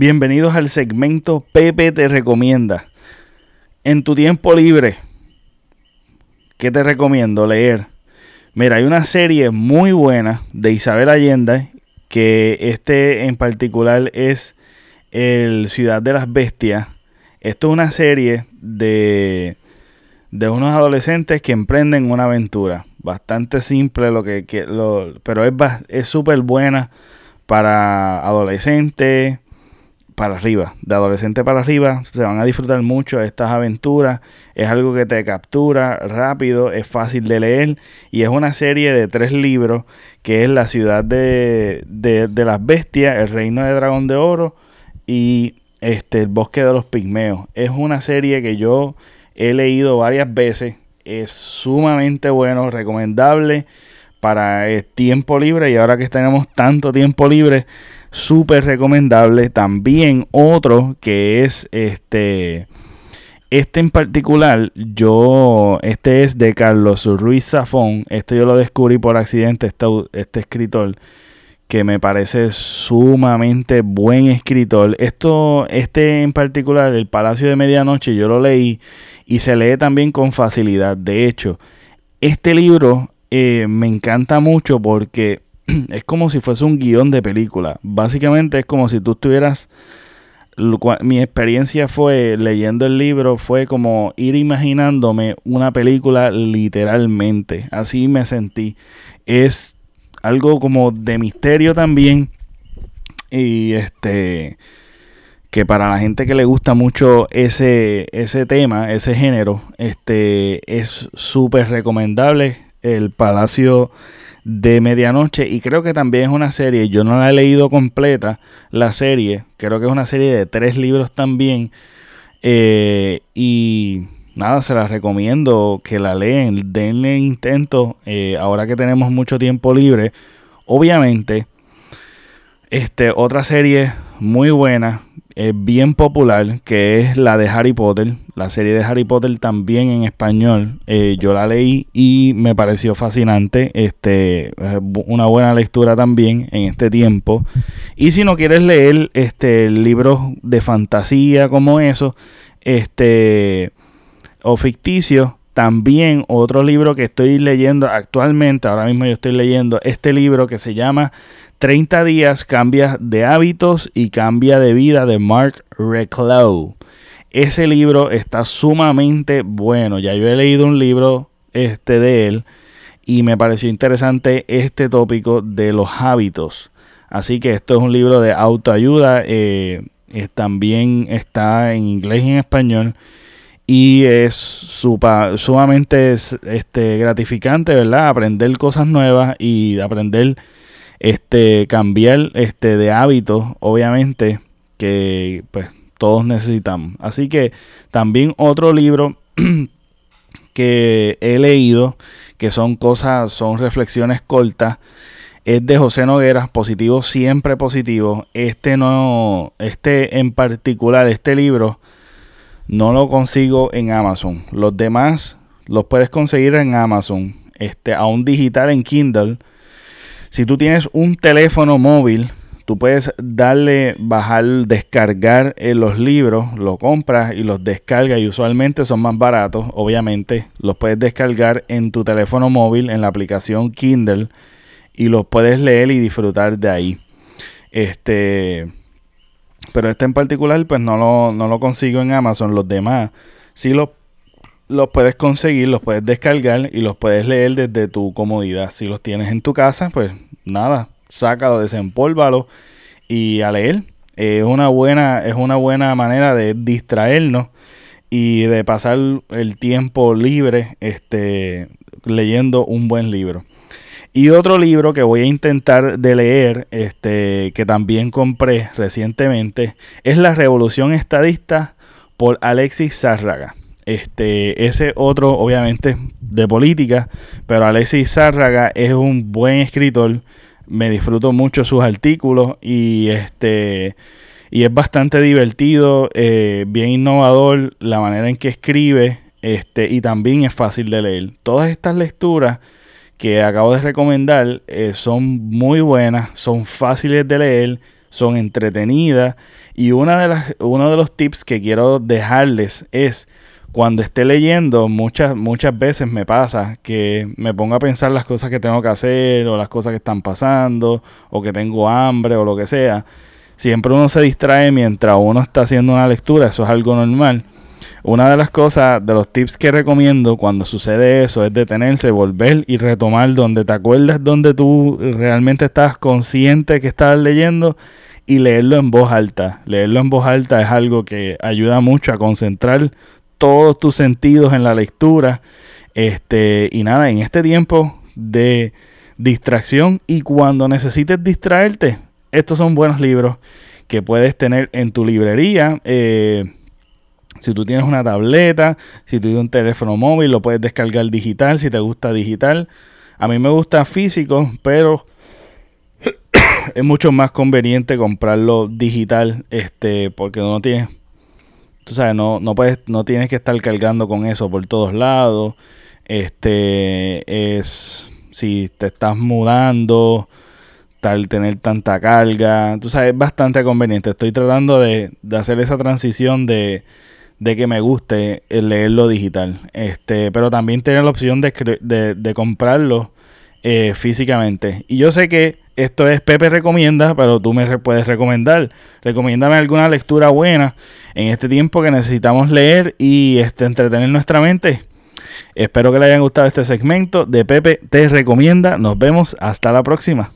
Bienvenidos al segmento Pepe te recomienda. En tu tiempo libre, ¿qué te recomiendo leer? Mira, hay una serie muy buena de Isabel Allende, que este en particular es El Ciudad de las Bestias. Esto es una serie de, de unos adolescentes que emprenden una aventura. Bastante simple, lo que, lo, pero es súper buena para adolescentes para arriba, de adolescente para arriba, se van a disfrutar mucho estas aventuras, es algo que te captura rápido, es fácil de leer y es una serie de tres libros que es La ciudad de, de, las bestias, El reino de dragón de oro y este, El bosque de los pigmeos. Es una serie que yo he leído varias veces, es sumamente bueno, recomendable para el tiempo libre. Y ahora que tenemos tanto tiempo libre, súper recomendable. También otro que es este. Este en particular, yo, este es de Carlos Ruiz Zafón. Esto yo lo descubrí por accidente, este, este escritor, que me parece sumamente buen escritor. Esto, este en particular, El Palacio de Medianoche, yo lo leí y se lee también con facilidad. De hecho, este libro eh, me encanta mucho porque es como si fuese un guion de película. Básicamente es como si tú estuvieras... Mi experiencia fue leyendo el libro, fue como ir imaginándome una película literalmente. Así me sentí. Es algo como de misterio también. Y este que para la gente que le gusta mucho ese, ese tema, ese género, este es súper recomendable. El Palacio de medianoche y creo que también es una serie, yo no la he leído completa, la serie, creo que es una serie de tres libros también eh, y nada, se la recomiendo que la leen, denle intento eh, ahora que tenemos mucho tiempo libre, obviamente, este, otra serie muy buena bien popular, que es la de Harry Potter. La serie de Harry Potter también en español. Eh, yo la leí y me pareció fascinante. Este, una buena lectura también en este tiempo. Y si no quieres leer este, libros de fantasía como eso, este, o ficticios, también otro libro que estoy leyendo actualmente, ahora mismo yo estoy leyendo este libro que se llama 30 días cambia de hábitos y cambia de vida de Mark Reclow. Ese libro está sumamente bueno. Ya yo he leído un libro este de él y me pareció interesante este tópico de los hábitos. Así que esto es un libro de autoayuda. Eh, también está en inglés y en español. Y es sumamente este, gratificante, ¿verdad? Aprender cosas nuevas y aprender este cambiar este de hábitos obviamente que pues todos necesitamos. Así que también otro libro que he leído que son cosas son reflexiones cortas es de José Noguera positivo siempre positivo. Este no este en particular este libro no lo consigo en Amazon. Los demás los puedes conseguir en Amazon este aún digital en Kindle si tú tienes un teléfono móvil, tú puedes darle, bajar, descargar eh, los libros, lo compras y los descargas y usualmente son más baratos, obviamente. Los puedes descargar en tu teléfono móvil, en la aplicación Kindle y los puedes leer y disfrutar de ahí. Este, pero este en particular pues no lo, no lo consigo en Amazon. Los demás sí los los puedes conseguir, los puedes descargar y los puedes leer desde tu comodidad. Si los tienes en tu casa, pues nada, sácalo, desempólvalo y a leer. Es una buena, es una buena manera de distraernos y de pasar el tiempo libre este, leyendo un buen libro. Y otro libro que voy a intentar de leer, este, que también compré recientemente, es La Revolución Estadista por Alexis Zárraga. Este, ese otro, obviamente, de política, pero Alexis Zárraga es un buen escritor. Me disfruto mucho sus artículos y este y es bastante divertido, eh, bien innovador la manera en que escribe, este y también es fácil de leer. Todas estas lecturas que acabo de recomendar eh, son muy buenas, son fáciles de leer, son entretenidas. Y una de las, uno de los tips que quiero dejarles es cuando esté leyendo, muchas, muchas veces me pasa que me pongo a pensar las cosas que tengo que hacer o las cosas que están pasando o que tengo hambre o lo que sea. Siempre uno se distrae mientras uno está haciendo una lectura, eso es algo normal. Una de las cosas, de los tips que recomiendo cuando sucede eso es detenerse, volver y retomar donde te acuerdas, donde tú realmente estás consciente que estás leyendo y leerlo en voz alta. Leerlo en voz alta es algo que ayuda mucho a concentrar todos tus sentidos en la lectura. Este, y nada, en este tiempo de distracción y cuando necesites distraerte, estos son buenos libros que puedes tener en tu librería. Eh, si tú tienes una tableta, si tú tienes un teléfono móvil, lo puedes descargar digital si te gusta digital. A mí me gusta físico, pero es mucho más conveniente comprarlo digital, este, porque no tienes tú sabes, no, no puedes, no tienes que estar cargando con eso por todos lados. Este es si te estás mudando, tal tener tanta carga, tú sabes, es bastante conveniente. Estoy tratando de, hacer esa transición de, de, que me guste el leerlo digital. Este, pero también tener la opción de, de, de comprarlo eh, físicamente. Y yo sé que esto es Pepe Recomienda, pero tú me puedes recomendar. Recomiéndame alguna lectura buena en este tiempo que necesitamos leer y este, entretener nuestra mente. Espero que le hayan gustado este segmento de Pepe Te Recomienda. Nos vemos hasta la próxima.